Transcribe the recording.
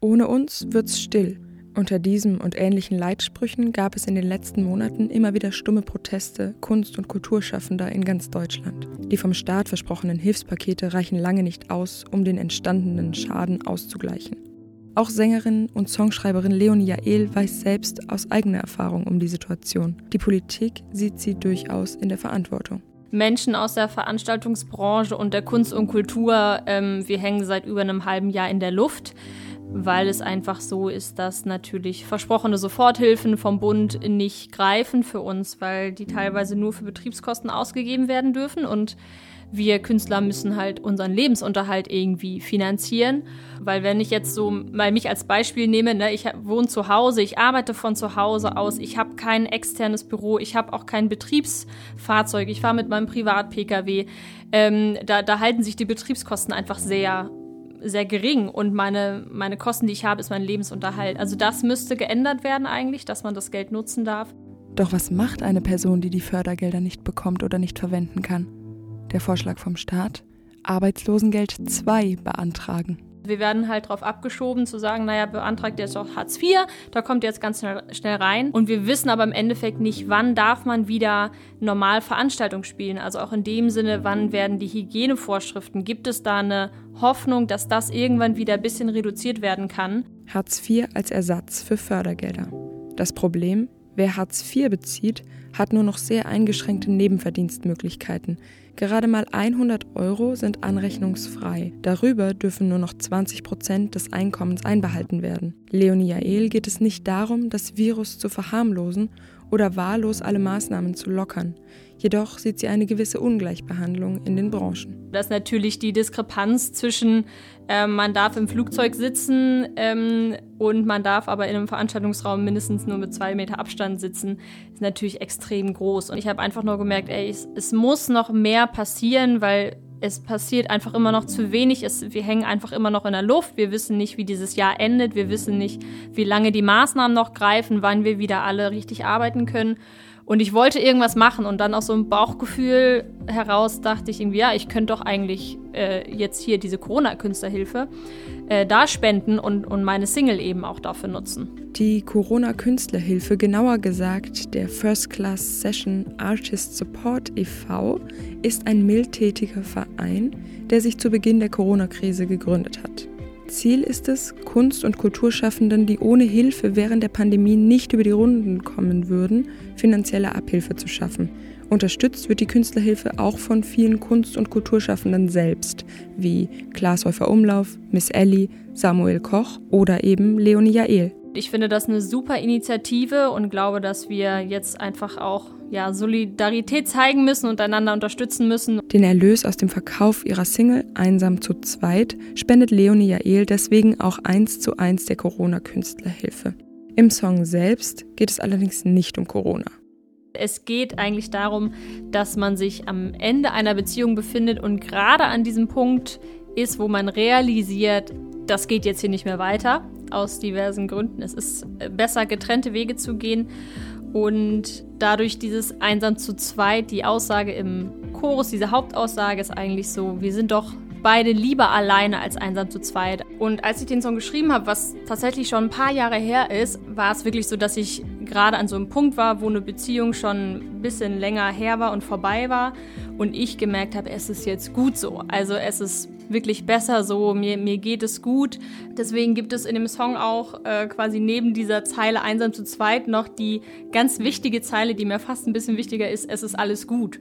Ohne uns wird's still. Unter diesem und ähnlichen Leitsprüchen gab es in den letzten Monaten immer wieder stumme Proteste Kunst- und Kulturschaffender in ganz Deutschland. Die vom Staat versprochenen Hilfspakete reichen lange nicht aus, um den entstandenen Schaden auszugleichen. Auch Sängerin und Songschreiberin Leonie Jael weiß selbst aus eigener Erfahrung um die Situation. Die Politik sieht sie durchaus in der Verantwortung. Menschen aus der Veranstaltungsbranche und der Kunst und Kultur, ähm, wir hängen seit über einem halben Jahr in der Luft weil es einfach so ist, dass natürlich versprochene Soforthilfen vom Bund nicht greifen für uns, weil die teilweise nur für Betriebskosten ausgegeben werden dürfen. Und wir Künstler müssen halt unseren Lebensunterhalt irgendwie finanzieren, weil wenn ich jetzt so mal mich als Beispiel nehme, ne, ich wohne zu Hause, ich arbeite von zu Hause aus, ich habe kein externes Büro, ich habe auch kein Betriebsfahrzeug, ich fahre mit meinem Privat-Pkw, ähm, da, da halten sich die Betriebskosten einfach sehr sehr gering und meine, meine Kosten, die ich habe, ist mein Lebensunterhalt. Also das müsste geändert werden eigentlich, dass man das Geld nutzen darf. Doch was macht eine Person, die die Fördergelder nicht bekommt oder nicht verwenden kann? Der Vorschlag vom Staat? Arbeitslosengeld 2 beantragen. Wir werden halt darauf abgeschoben, zu sagen, naja, beantragt jetzt auch Hartz IV, da kommt jetzt ganz schnell, schnell rein. Und wir wissen aber im Endeffekt nicht, wann darf man wieder normal Veranstaltungen spielen. Also auch in dem Sinne, wann werden die Hygienevorschriften, gibt es da eine Hoffnung, dass das irgendwann wieder ein bisschen reduziert werden kann? Hartz IV als Ersatz für Fördergelder. Das Problem, wer Hartz IV bezieht, hat nur noch sehr eingeschränkte Nebenverdienstmöglichkeiten. Gerade mal 100 Euro sind anrechnungsfrei. Darüber dürfen nur noch 20 Prozent des Einkommens einbehalten werden. Leonie Jael geht es nicht darum, das Virus zu verharmlosen oder wahllos alle Maßnahmen zu lockern. Jedoch sieht sie eine gewisse Ungleichbehandlung in den Branchen. Das ist natürlich die Diskrepanz zwischen, äh, man darf im Flugzeug sitzen ähm, und man darf aber in einem Veranstaltungsraum mindestens nur mit zwei Meter Abstand sitzen, ist natürlich extrem groß. Und ich habe einfach nur gemerkt, ey, es, es muss noch mehr passieren, weil es passiert einfach immer noch zu wenig. Es, wir hängen einfach immer noch in der Luft. Wir wissen nicht, wie dieses Jahr endet. Wir wissen nicht, wie lange die Maßnahmen noch greifen, wann wir wieder alle richtig arbeiten können. Und ich wollte irgendwas machen und dann aus so einem Bauchgefühl heraus dachte ich irgendwie, ja, ich könnte doch eigentlich äh, jetzt hier diese Corona-Künstlerhilfe äh, da spenden und, und meine Single eben auch dafür nutzen. Die Corona-Künstlerhilfe, genauer gesagt der First Class Session Artist Support e.V., ist ein mildtätiger Verein, der sich zu Beginn der Corona-Krise gegründet hat. Ziel ist es, Kunst- und Kulturschaffenden, die ohne Hilfe während der Pandemie nicht über die Runden kommen würden, finanzielle Abhilfe zu schaffen. Unterstützt wird die Künstlerhilfe auch von vielen Kunst- und Kulturschaffenden selbst, wie Klaas Häufer Umlauf, Miss Ellie, Samuel Koch oder eben Leonie Jael. Ich finde das eine super Initiative und glaube, dass wir jetzt einfach auch ja, Solidarität zeigen müssen und einander unterstützen müssen. Den Erlös aus dem Verkauf ihrer Single Einsam zu zweit spendet Leonie Jael deswegen auch eins zu eins der Corona-Künstlerhilfe. Im Song selbst geht es allerdings nicht um Corona. Es geht eigentlich darum, dass man sich am Ende einer Beziehung befindet und gerade an diesem Punkt ist, wo man realisiert, das geht jetzt hier nicht mehr weiter, aus diversen Gründen. Es ist besser, getrennte Wege zu gehen. Und dadurch dieses Einsam zu zweit, die Aussage im Chorus, diese Hauptaussage ist eigentlich so, wir sind doch beide lieber alleine als einsam zu zweit. Und als ich den Song geschrieben habe, was tatsächlich schon ein paar Jahre her ist, war es wirklich so, dass ich gerade an so einem Punkt war, wo eine Beziehung schon ein bisschen länger her war und vorbei war und ich gemerkt habe, es ist jetzt gut so. Also es ist wirklich besser so, mir, mir geht es gut. Deswegen gibt es in dem Song auch äh, quasi neben dieser Zeile einsam zu zweit noch die ganz wichtige Zeile, die mir fast ein bisschen wichtiger ist, es ist alles gut.